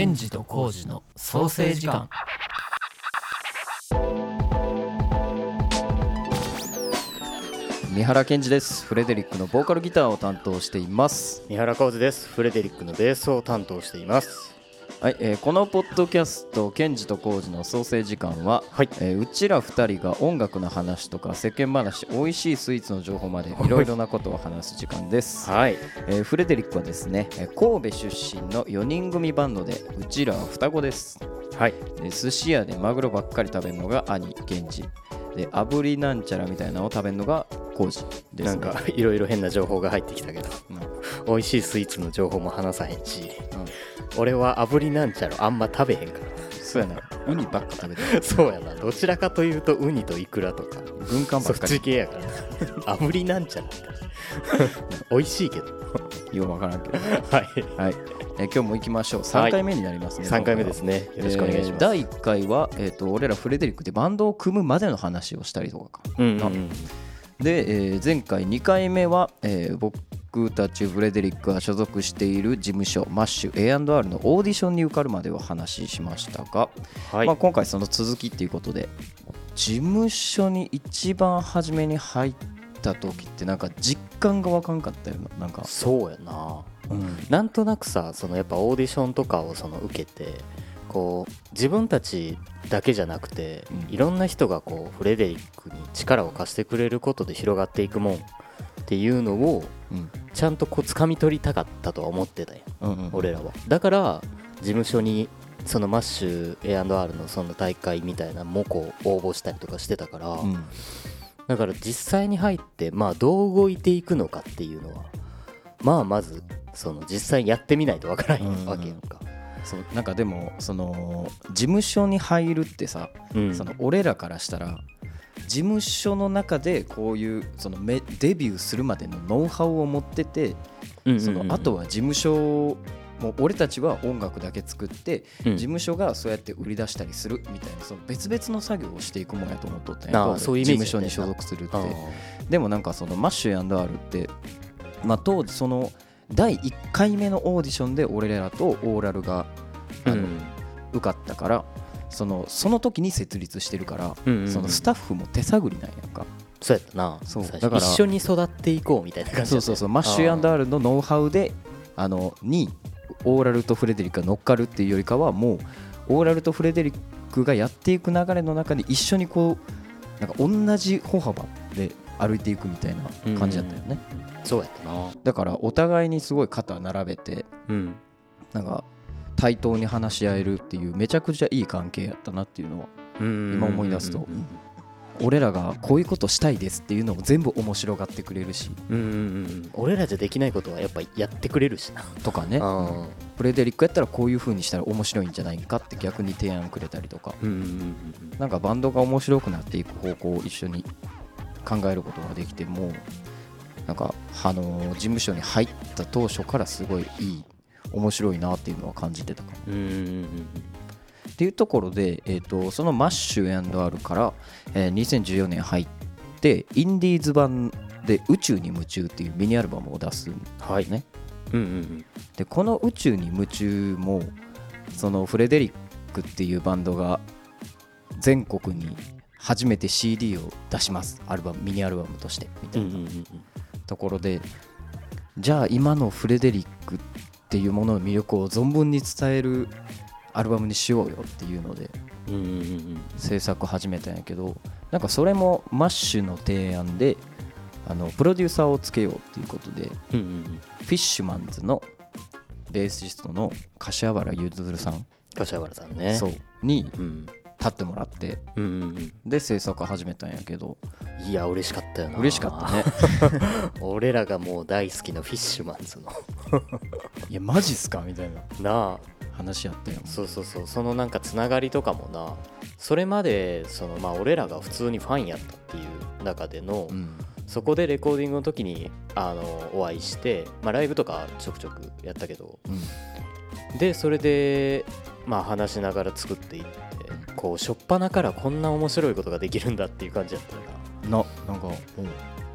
ケンジとコウジの創生時間。三原健二です。フレデリックのボーカルギターを担当しています。三原浩二です。フレデリックのベースを担当していますはい、えーこのポッドキャスト「ケンジとコウジの創生時間は」はい。えーうちら2人が音楽の話とか世間話美味しいスイーツの情報までい。ろいろなことを話す時間です、はい。えーフレデリックはですねえー神戸出身の4人組バンドでうちらは双子です。はい。で寿司屋でマグロばっかり食べるのが兄ケンジ。で炙りなんちゃらみたいなのを食べるのがコウジです、ね、なんかいろいろ変な情報が入ってきたけど。うん。美味しいスイーツの情報も話さへんし、俺は炙りなんちゃらあんま食べへんかそうやな。ウニばっか食べてる。ら そうやな。どちらかというとウニとイクラとか。軍艦ばそっっかり。ち系やから。炙りなんちゃら。美味しいけど。ようわからんけど。はい。はい、えー今日も行きましょう。3回目になりますね、3回目ですね。よろしくお願いします、えー第1回は、えー、と俺らフレデリックでバンドを組むまでの話をしたりとかか。うんうんうんで、えー前回2回目は、えー僕たちフレデリックが所属している事務所マッシュ A&R のオーディションに受かるまでを話しましたが、はい、まあ、今回その続きっていうことで事務所に一番初めに入った時ってなんか実感がわかんかったよななんか、そうやな。うん。なんとなくさそのやっぱオーディションとかをその受けてこう自分たちだけじゃなくて、うん。いろんな人がこうフレデリックに力を貸してくれることで広がっていくもん。っていうのをうん。ちゃんとこう掴み取りたかったとは思ってたようんうん俺らは。だから事務所にそのマッシュ A&R のその大会みたいなのもこう応募したりとかしてたから、うん。だから実際に入ってまあどう動いていくのかっていうのはまあまずその実際にやってみないとわからへうんんわけやんか、そうなんかでもその事務所に入るってさ、うん。その俺らからしたら事務所の中でこういうそのめデビューするまでのノウハウを持ってて、うんうんうん。そのあとは事務所もう俺たちは音楽だけ作って、うん。事務所がそうやって売り出したりするみたいなその別々の作業をしていくもんやと思っとったんやそ事務所に所属するって。あ。でもなんかそのマッシュ &R って、まあ、当時その第1回目のオーディションで俺らとオーラルがあの、うん。受かったからそのその時に設立してるから、うんうんうん。そのスタッフも手探りなんやんか、そうやったなそう。だから一緒に育っていこうみたいな感じそうそうそう。マッシュ &R のノウハウであのにオーラルとフレデリックが乗っかるっていうよりかはもうオーラルとフレデリックがやっていく流れの中で一緒にこうなんか同じ歩幅で歩いていくみたいな感じだったよね、そうやったな。だからお互いにすごい肩並べてうん。なんか対等に話し合えるっていうめちゃくちゃいい関係やったなっていうのは今今思い出すと。俺らがこういうことしたいですっていうのも全部面白がってくれるし。うんうん俺らじゃできないことはやっぱやってくれるしな。とかね。あフレデリックやったらこういう風にしたら面白いんじゃないかって逆に提案くれたりとか。うんうんうんうん。なんかバンドが面白くなっていく方向を一緒に考えることができてもうなんかあのー事務所に入った当初からすごいいい面白いなっていうのは感じてたかもっていうところで、えー、とそのマッシュ &R から、えー2014年入ってインディーズ版で「宇宙に夢中」っていうミニアルバムを出すんはい。ねでこの「宇宙に夢中」もそのフレデリックっていうバンドが全国に初めて CD を出します。アルバムミニアルバムとしてみたいな。うんうんうんところでじゃあ今のフレデリックっていうものの魅力を存分に伝えるアルバムにしようよっていうので制作始めたんやけどなんかそれも MASH の提案であのプロデューサーをつけようっていうことでフィッシュマンズのベーシストの柏原ゆずるさん、柏原さんね。そう。にうん立ってもらって。うんで制作始めたんやけど。いや嬉しかったよな。嬉しかったね。俺らがもう大好きなフィッシュマンズの。いやマジっすか？みたいな。なあ。話やったよ。そうそうそう。そのなんかつながりとかもな。それまでそのまあ俺らが普通にファンやったっていう中での、うん。そこでレコーディングの時にあのお会いして、まあ、ライブとかちょくちょくやったけど。うん。でそれでまあ話しながら作っていってこう初っ端からこんな面白いことができるんだっていう感じだったよな。ななんかうん。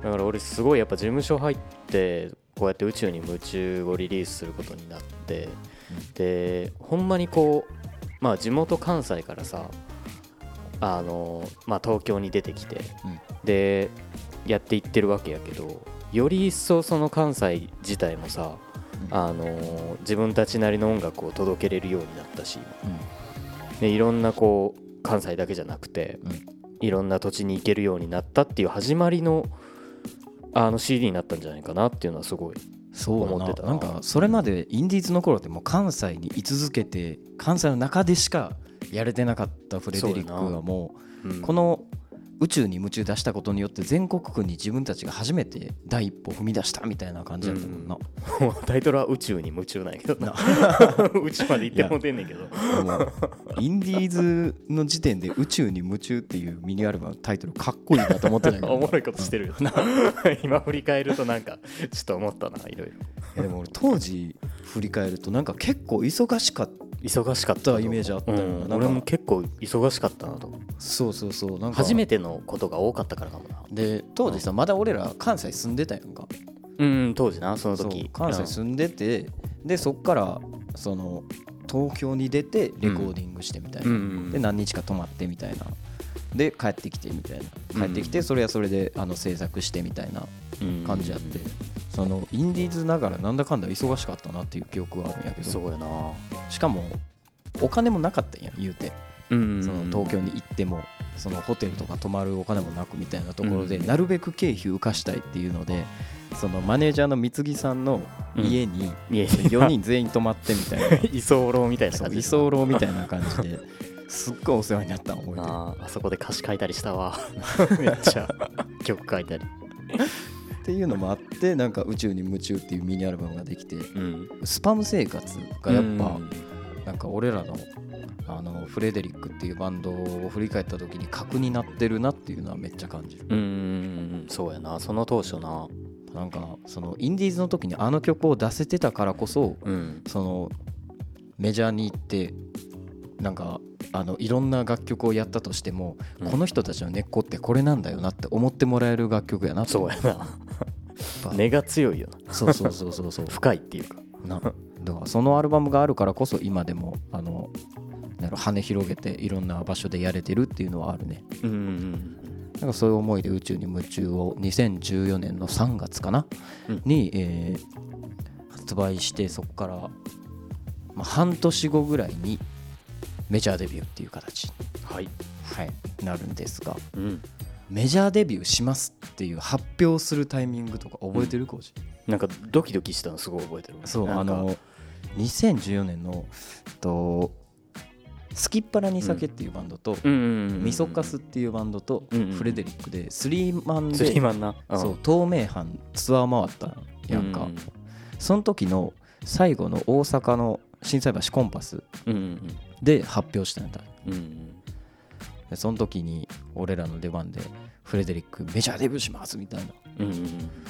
だから俺すごいやっぱ事務所入ってこうやって宇宙に夢中をリリースすることになってでほんまにこうまあ地元関西からさあのまあ東京に出てきて、うん。でやっていってるわけやけどより一層その関西自体もさ、うん。あの自分たちなりの音楽を届けれるようになったし、うんでいろんなこう関西だけじゃなくて、うん。いろんな土地に行けるようになったっていう始まりのあの CD になったんじゃないかなっていうのはすごいそうだな。思ってた。ななんかそれまでインディーズの頃ってもう関西に居続けて関西の中でしかやれてなかったフレデリックそうやな。がもうん。うこの宇宙に夢中出したことによって全国区に自分たちが初めて第一歩踏み出したみたいな感じだったもんな、もう タイトルは宇宙に夢中なんやけどな。宇宙まで行ってもうてんねんけど。インディーズの時点で宇宙に夢中っていうミニアルバムのタイトルかっこいいなと思ってたけどおもろいことしてるよ。な。今振り返るとなんかちょっと思ったないろいろ。でも俺当時振り返るとなんか結構忙しかった。忙しかったイメージあったようん俺も結構忙しかったなとそうそうそう。なんか。初めてのことが多かったからかもな。で当時さまだ俺ら関西住んでたやんか。うん当時なその時。関西住んでてでそっからその東京に出てレコーディングしてみたいな、うん。うんで何日か泊まってみたいな。で帰ってきてみたいな。帰ってきてそれはそれであの制作してみたいなうん。感じやって、そのインディーズながらなんだかんだ忙しかったなっていう記憶はあるんやけど。そうやな。しかもお金もなかったんや言うて。うんその東京に行ってもそのホテルとか泊まるお金もなくみたいなところで、うん。なるべく経費浮かしたいっていうのでそのマネージャーの三木さんの家にいや4人全員泊まってみたいな。居候みたいな。感じ居候みたいな感じですっごいお世話になったの覚えああそこで歌詞書いたりしたわ。めっちゃ。曲書いたり。っていうのもあってなんか宇宙に夢中っていうミニアルバムができてうん。スパム生活がやっぱうんなんか俺らのあのフレデリックっていうバンドを振り返った時に核になってるなっていうのはめっちゃ感じる。うんそうやな。その当初な。なんかそのインディーズの時にあの曲を出せてたからこそうんそのメジャーに行ってなんかあのいろんな楽曲をやったとしても、うん。この人たちの根っこってこれなんだよなって思ってもらえる楽曲やなそうやな。根が強いよな。そうそうそうそうそう。深いっていうかな。だからそのアルバムがあるからこそ今でもあのなんか羽広げていろんな場所でやれてるっていうのはあるね。うんうんなんかそういう思いで宇宙に夢中を2014年の3月かな、うん。に、えー発売してそこから、まあ、半年後ぐらいにメジャーデビューっていう形。に、はい。はい、なるんですが。うん。メジャーデビューしますっていう発表するタイミングとか覚えてる？コーチ、なんかドキドキしたのすごい覚えてる。そうあの2014年のとスキッパラニサケっていうバンドと、うんうんうんうんミソカスっていうバンドとフレデリックでスリーマンスリでーマンな。うんそう透明版ツアー回ったやんか、うんその時の最後の大阪の心斎橋コンパスで発表したんだ。うその時に俺らの出番でフレデリックメジャーデビューしますみたいな。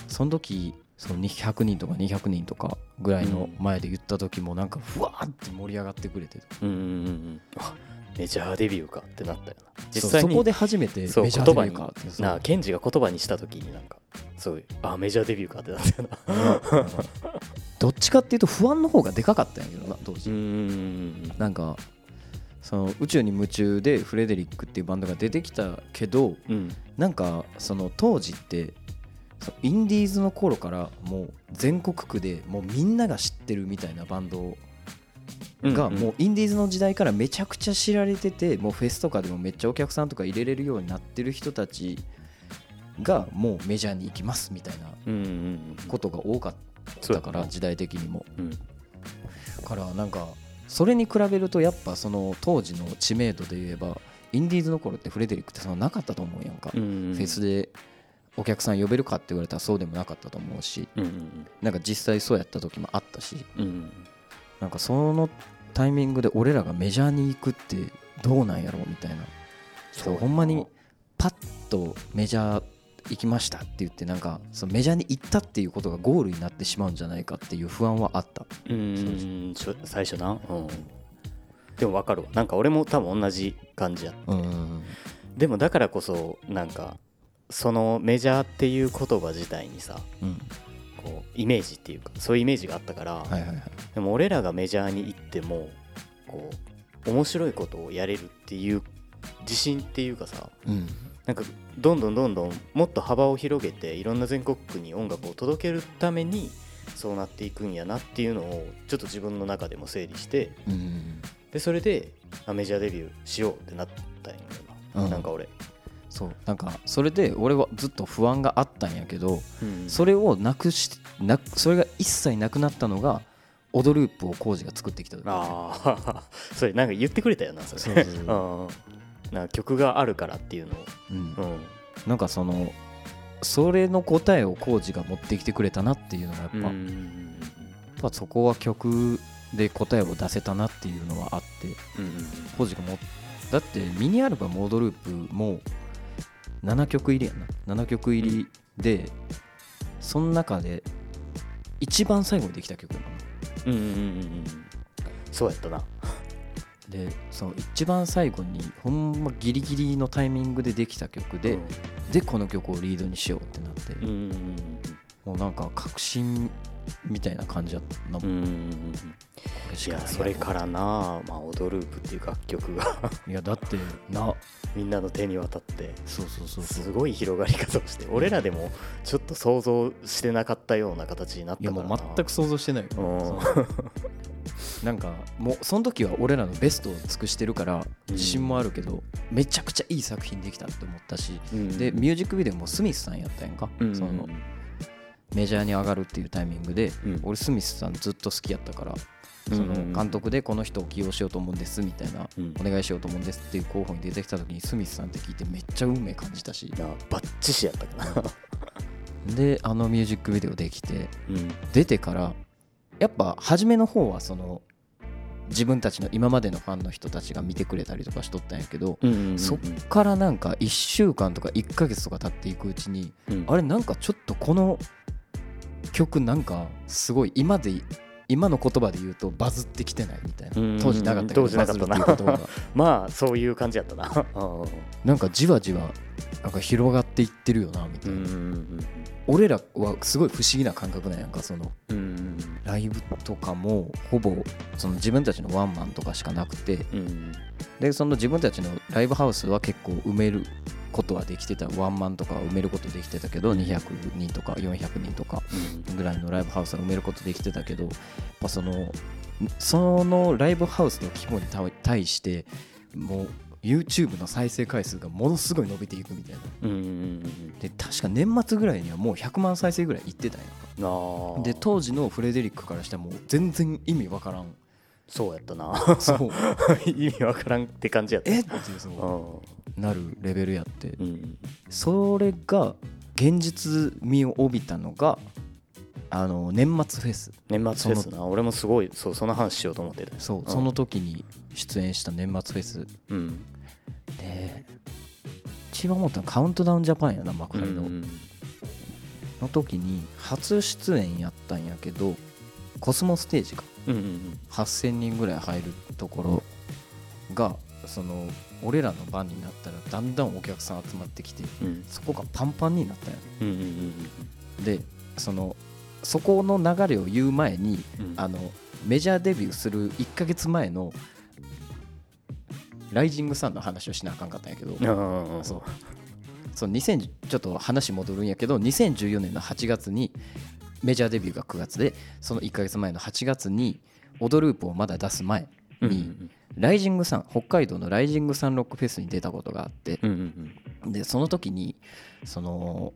その時その100人とか200人とかぐらいの前で言った時もなんかふわーって盛り上がってくれてうんうんうん。うんあメジャーデビューかってなったよな。実際に。そこで初めてメジャーデビューかって。なあケンジが言葉にした時になんかそういうあメジャーデビューかってなったよな。うんどっちかっていうと不安の方がでかかったんやけどな当時。なんかその宇宙に夢中でフレデリックっていうバンドが出てきたけどうん。なんかその当時ってそインディーズの頃からもう全国区でもうみんなが知ってるみたいなバンドがもうインディーズの時代からめちゃくちゃ知られててもうフェスとかでもめっちゃお客さんとか入れれるようになってる人たちがもうメジャーに行きますみたいなことが多かったから時代的にも。うん。からなんかそれに比べるとやっぱその当時の知名度で言えばインディーズの頃ってフレデリックってそのなかったと思うやんか、フェスでお客さん呼べるかって言われたらそうでもなかったと思うしうんうんなんか実際そうやった時もあったしうんうん。なんかそのタイミングで俺らがメジャーに行くってどうなんやろうみたいな。そうほんまにパッとメジャー行きましたって言ってなんかそのメジャーに行ったっていうことがゴールになってしまうんじゃないかっていう不安はあった。うん最初な。うん。でも分かるわ。なんか俺も多分同じ感じやうん。でもだからこそなんかそのメジャーっていう言葉自体にさうん。こうイメージっていうかそういうイメージがあったから、はいはいはい。でも俺らがメジャーに行ってもこう面白いことをやれるっていう自信っていうかさうん。なんかどんどんどんどんもっと幅を広げていろんな全国区に音楽を届けるためにそうなっていくんやなっていうのをちょっと自分の中でも整理してうん。でそれであメジャーデビューしようってなったんやな、うん。なんか俺、そうなんかそれで俺はずっと不安があったんやけどうん。それをなくしなそれが一切なくなったのがオドループをコージが作ってきた時。ああ それなんか言ってくれたよなそれ。そうそ なんか曲があるからっていうのを、うん。うん、なんかそのそれの答えをコージが持ってきてくれたなっていうのがやっぱ,、やっうんぱそこは曲で答えを出せたなっていうのはあってうん。コージがもだってミニアルバム「オドループ」も7曲入りやな。7曲入りで、その中で一番最後にできた曲やな。うんうんうんうんうん。そうやったな。でその一番最後にほんまギリギリのタイミングでできた曲で、でこの曲をリードにしようってなって、うんうんうんもうなんか確信みたいな感じだったな、うんうんうんいやそれからなまあ踊るープっていう楽曲が。いやだって なみんなの手に渡って。そうそうそうすごい広がり方をして俺らでもちょっと想像してなかったような形になっいやもたからな。う全く想像してないよ、うん。なんかもうその時は俺らのベストを尽くしてるから自信もあるけど、めちゃくちゃいい作品できたって思ったし、うん。でミュージックビデオもスミスさんやったやんか、うん。そのメジャーに上がるっていうタイミングで、うん。俺スミスさんずっと好きやったから、うん。その監督でこの人を起用しようと思うんですみたいな、うん。お願いしようと思うんですっていう候補に出てきた時にスミスさんって聞いてめっちゃ運命感じたしなバッチシやったかな。であのミュージックビデオできてうん。出てからやっぱ初めの方はその自分たちの今までのファンの人たちが見てくれたりとかしとったんやけど、そっからなんか1週間とか1ヶ月とか経っていくうちにうん。あれなんかちょっとこの曲なんかすごい今で今の言葉で言うとバズってきてないみたいな。当時なかったけどバズるっていう言葉が。まあそういう感じやったな。う んなんかじわじわなんか広がっていってるよなみたいな、俺らはすごい不思議な感覚なんやんかそのライブとかもほぼその自分たちのワンマンとかしかなくて。うん。でその自分たちのライブハウスは結構埋めることはできてた。ワンマンとかは埋めることできてたけど200人とか400人とかぐらいのライブハウスは埋めることできてたけどやっぱそのそのライブハウスの規模に対対してもう YouTube の再生回数がものすごい伸びていくみたいな。で確か年末ぐらいにはもう100万再生ぐらいいってたんやで当時のフレデリックからしたらもう全然意味わからん。そうやったな。そう。意味わからんって感じやった。えっていうそうなるレベルやって。うん。うんそれが現実味を帯びたのがあの年末フェス。年末フェスな。俺もすごいそうその話しようと思ってたそう、ん。その時に出演した年末フェス。うん。で一番思ったのはカウントダウンジャパンやな幕張の、うんの時に初出演やったんやけどコスモステージか。うんうん8000人ぐらい入るところがその俺らの番になったらだんだんお客さん集まってきてうん。そこがパンパンになったん。やうんうんうんでそのそこの流れを言う前にうん。あのメジャーデビューする1ヶ月前のライジングサンの話をしなあかんかったんやけどそう。そう2000ちょっと話戻るんやけど2014年の8月にメジャーデビューが9月でその1ヶ月前の8月に「オドループ」をまだ出す前うんにライジングサン北海道のライジングサンロックフェスに出たことがあってでその時にその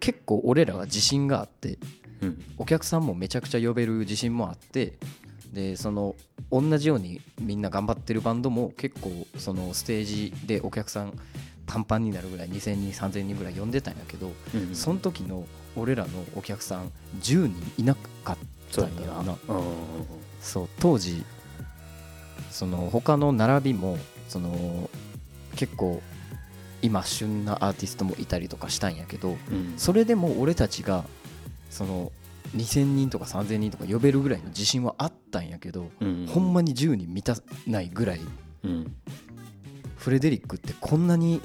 結構俺らは自信があってうん。お客さんもめちゃくちゃ呼べる自信もあってでその同じようにみんな頑張ってるバンドも結構そのステージでお客さんパンパンになるぐらい2000人3000人ぐらい呼んでたんやけどうんうんその時の俺らのお客さん10人いなかったんややなそう当時その他の並びもその結構今旬なアーティストもいたりとかしたんやけどうん。それでも俺たちがその2000人とか3000人とか呼べるぐらいの自信はあったんやけど、うんほんまに10人満たないぐらいうん。フレデリックってこんなに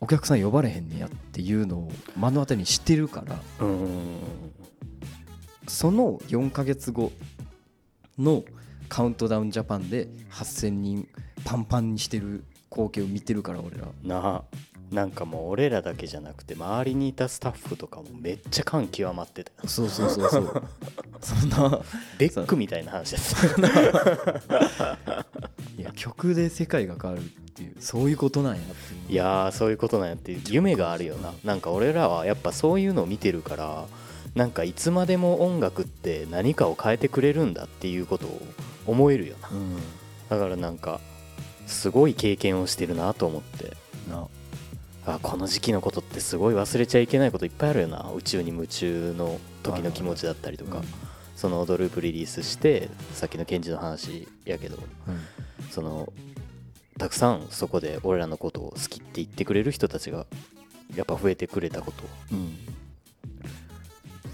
お客さん呼ばれへんねやっていうのを目の当たりにしてるからその4ヶ月後のカウントダウンジャパンで8000人パンパンにしてる光景を見てるから俺らなあなんかもう俺らだけじゃなくて周りにいたスタッフとかもめっちゃ感極まってた。よそうそうそうそう。そんな。ベックみたいな話です いや曲で世界が変わるっていうそういうことなんやっていう。いやーそういうことなんやって夢があるよな。なんか俺らはやっぱそういうのを見てるからなんかいつまでも音楽って何かを変えてくれるんだっていうことを思えるよな。うん。だからなんかすごい経験をしてるなと思って。な。あこの時期のことってすごい忘れちゃいけないこといっぱいあるよな。宇宙に夢中の時の気持ちだったりとか、うん。そのドループリリースしてさっきのケンジの話やけど。うん。そのたくさんそこで俺らのことを好きって言ってくれる人たちがやっぱ増えてくれたこと。うん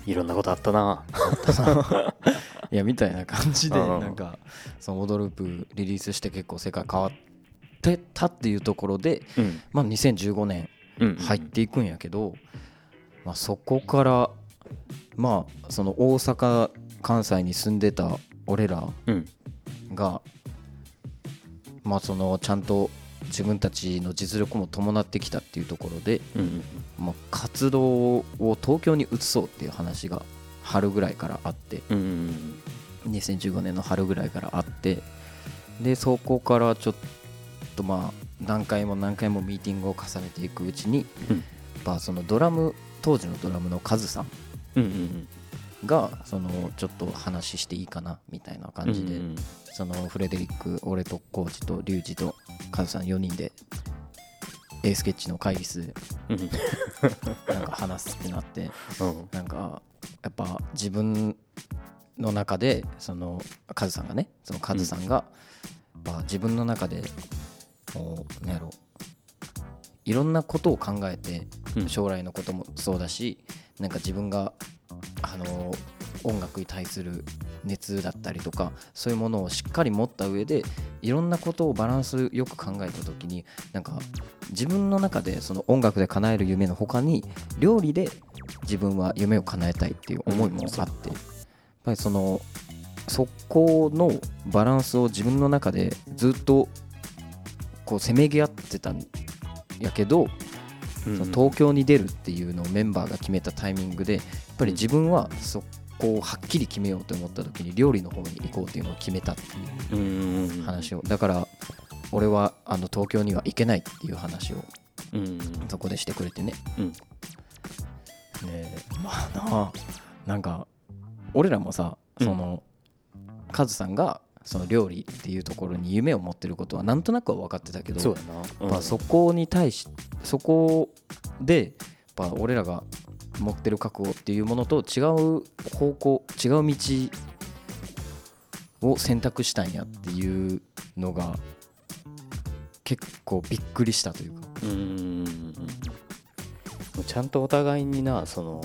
いろんなことあったな。いやみたいな感じでうん。なんかその「オドループ」リリースして結構世界変わってたっていうところで、うん。まあ、2015年うん。入っていくんやけど、まあ、そこからまあその大阪関西に住んでた俺らうん。がまあそのちゃんと自分たちの実力も伴ってきたっていうところで、うんまあ、活動を東京に移そうっていう話が春ぐらいからあってうんうん2015年の春ぐらいからあってでそこからちょっとまあ何回も何回もミーティングを重ねていくうちに、うん。そのドラム当時のドラムのカズさんがそのちょっと話していいかなみたいな感じで、うんそのフレデリック俺とコーチとリュウジとカズさん4人で A スケッチの会議室でうん。なんか話すってなって うん。なんかやっぱ自分の中でそのカズさんがねそのカズさんがやっぱ自分の中でこうなんやろいろんなことを考えてうん。将来のこともそうだしなんか自分があの音楽に対する熱だったりとかそういうものをしっかり持った上でいろんなことをバランスよく考えた時になんか自分の中でその音楽で叶える夢の他に料理で自分は夢を叶えたいっていう思いもあってやっぱりそのそこのバランスを自分の中でずっとこうせめぎ合ってたんやけど東京に出るっていうのをメンバーが決めたタイミングでぱり自分はそこをはっきり決めようと思った時に料理の方に行こうっていうのを決めたっていう話を。だから俺はあの東京には行けないっていう話をうん。そこでしてくれてね。うん。でまあななんか俺らもさうん。その、カズさんがその料理っていうところに夢を持ってることはなんとなくは分かってたけどそうやな。まあ、そこに対しそこでやっぱ俺らが持ってる覚悟っていうものと違う方向違う道を選択したんやっていうのが結構びっくりしたというか。うん。ちゃんとお互いになその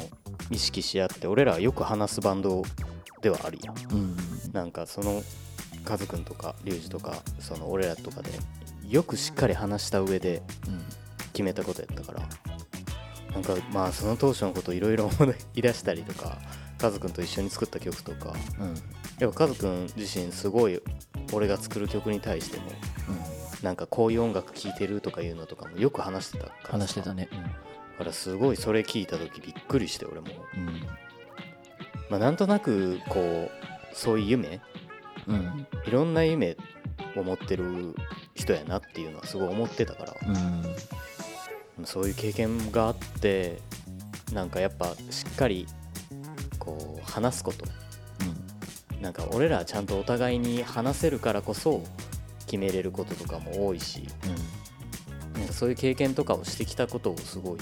意識し合って俺らはよく話すバンドではあるやん。うん。なんかそのカズくんとかリュウジとかその俺らとかでよくしっかり話した上で決めたことやったからなんかまあその当初のこといろいろ思い出したりとかカズくんと一緒に作った曲とか。うん。うんやっぱカズくん自身すごい俺が作る曲に対してもなんかこういう音楽聴いてるとかいうのとかもよく話してたからさ。話してたね。だからすごいそれ聞いた時びっくりして俺も、うん。まあ、なんとなくこうそういう夢。うん。いろんな夢を持ってる人やなっていうのはすごい思ってたから。うんそういう経験があってなんかやっぱしっかりこう話すこと。なんか俺らちゃんとお互いに話せるからこそ決めれることとかも多いし。なんかそういう経験とかをしてきたことをすごい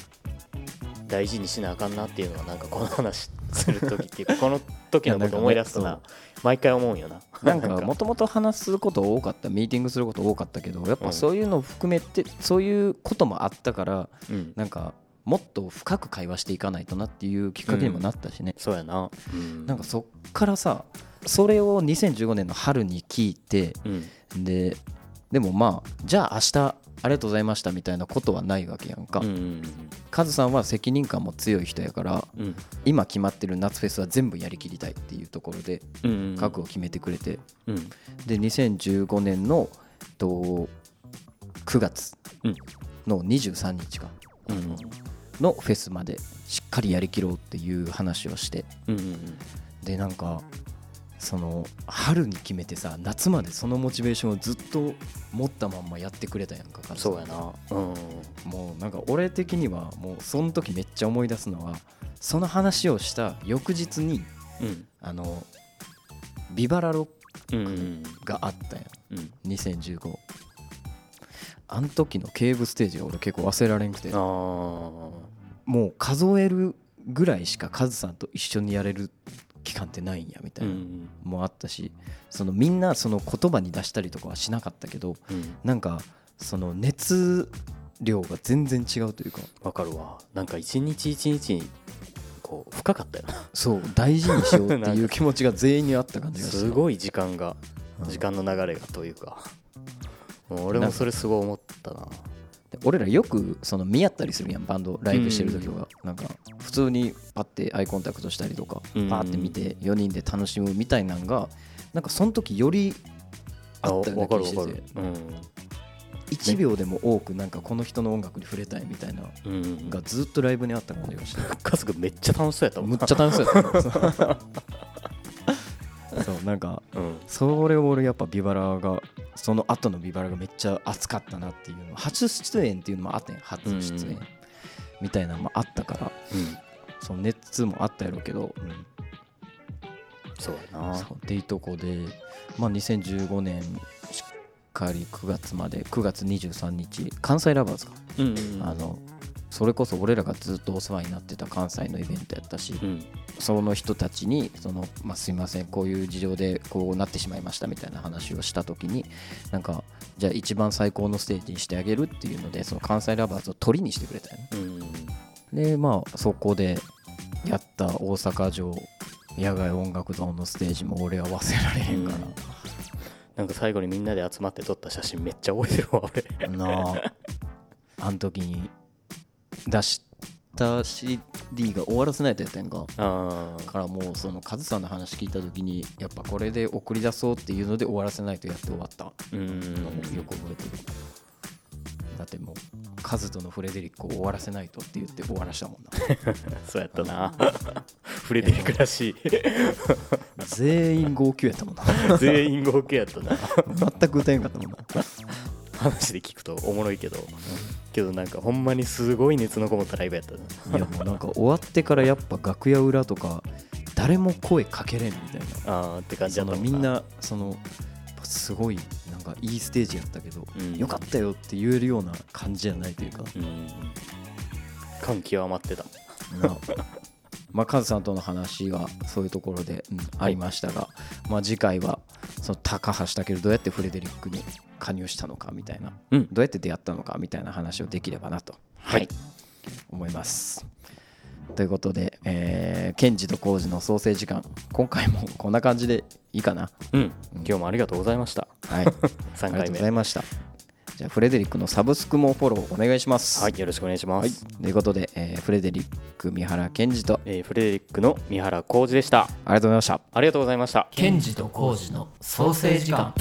大事にしなあかんなっていうのはなんかこの話する時っていうかこの時のこと思い出すとな毎回思うんよな。なんかもともと話すこと多かったミーティングすること多かったけどやっぱそういうのを含めてそういうこともあったからうん。なんかもっと深く会話していかないとなっていうきっかけにもなったしね、そうやな。うん。なんかそっからさそれを2015年の春に聞いてうん。ででもまあじゃあ明日ありがとうございましたみたいなことはないわけやんか、うんうんカズさんは責任感も強い人やからうん。うん今決まってる夏フェスは全部やりきりたいっていうところでうんうん。覚悟を決めてくれて、うん。で2015年のと9月うん。の23日か。うんのフェスまでしっかりやりきろうっていう話をして。うんうん。でなんかその春に決めてさ夏までそのモチベーションをずっと持ったまんまやってくれたやんかそうやな。うん。もうなんか俺的にはもうその時めっちゃ思い出すのはその話をした翌日にうん。あのビバラロうんうんがあったやん。うん。2015あの時のケーブステージが俺結構忘れられんくて。もう数えるぐらいしかカズさんと一緒にやれる期間ってないんやみたいな、うんもあったしそのみんなその言葉に出したりとかはしなかったけどうん。なんかその熱量が全然違うというかわかるわ。なんか一日一日こう深かったよな。そう大事にしようっていう気持ちが全員にあった感じがすごい時間がうん。時間の流れがというか。もう俺もそれすごい思ったな。で俺らよくその見合ったりするやんバンドライブしてる時は。なんか普通にパッてアイコンタクトしたりとかうん。パーって見て4人で楽しむみたいなんがなんかその時よりあったような気がしてて。うん。1秒でも多くなんかこの人の音楽に触れたいみたいなうん。がずっとライブにあった感じがして。カズくんめっちゃ楽しそうやったもん。むっちゃ楽しそうやった そうなんかうん。それを俺やっぱビバラがその後のビバラがめっちゃ熱かったなっていうの初出演っていうのもあったんや初出演うん。みたいなのもあったからうん。その熱もあったやろうけど、うん。そうやな。そうっていうとこで、まあ、2015年しっかり9月まで9月23日関西ラバーズか、うんうん。あのそれこそ俺らがずっとお世話になってた関西のイベントやったし、うん。その人たちにその、まあ、すいませんこういう事情でこうなってしまいましたみたいな話をした時になんかじゃあ一番最高のステージにしてあげるっていうのでその関西ラバーズを鳥にしてくれたよね。うん。でまあそこでやった大阪城野外音楽堂のステージも俺は忘れられへんかなんか最後にみんなで集まって撮った写真めっちゃ覚えてるわ俺。ら、なあ。あの時に出した CD が終わらせないとやったやんか。からもうそのカズさんの話聞いた時にやっぱこれで送り出そうっていうので終わらせないとやって終わった。のをよく覚えてる。だってもうカズとのフレデリックを終わらせないとって言って終わらしたもんな。そうやったな。フレデリックらしい。全員号泣やったもんな。全員合計やったな。全く歌えんかったもんな。話で聞くとおもろいけどけどなんかほんまにすごい熱のこもったライブやったな。いやもうなんか終わってからやっぱ楽屋裏とか誰も声かけれんみたいな。あーって感じだそったみんなそのすごいなんかいいステージやったけど、うん。よかったよって言えるような感じじゃないというか、うん。感極まってた。なまあカズさんとの話はそういうところで、うんありましたが、まあ、次回はその高橋武どうやってフレデリックに加入したのかみたいな、うん。どうやって出会ったのかみたいな話をできればなと、はい。思います。ということで、えー、ケンジとコウジの創生時間今回もこんな感じでいいかな。うん。今日もありがとうございました。はい。あり3がとうご回目ざいましたじゃあフレデリックのサブスクもフォローお願いします。はいよろしくお願いしまはい。す、ということで、えーフレデリック三原健二と。えーフレデリックの三原浩二でした。ありがとうございました。ありがとうございました。ケンジとコウジの創生時間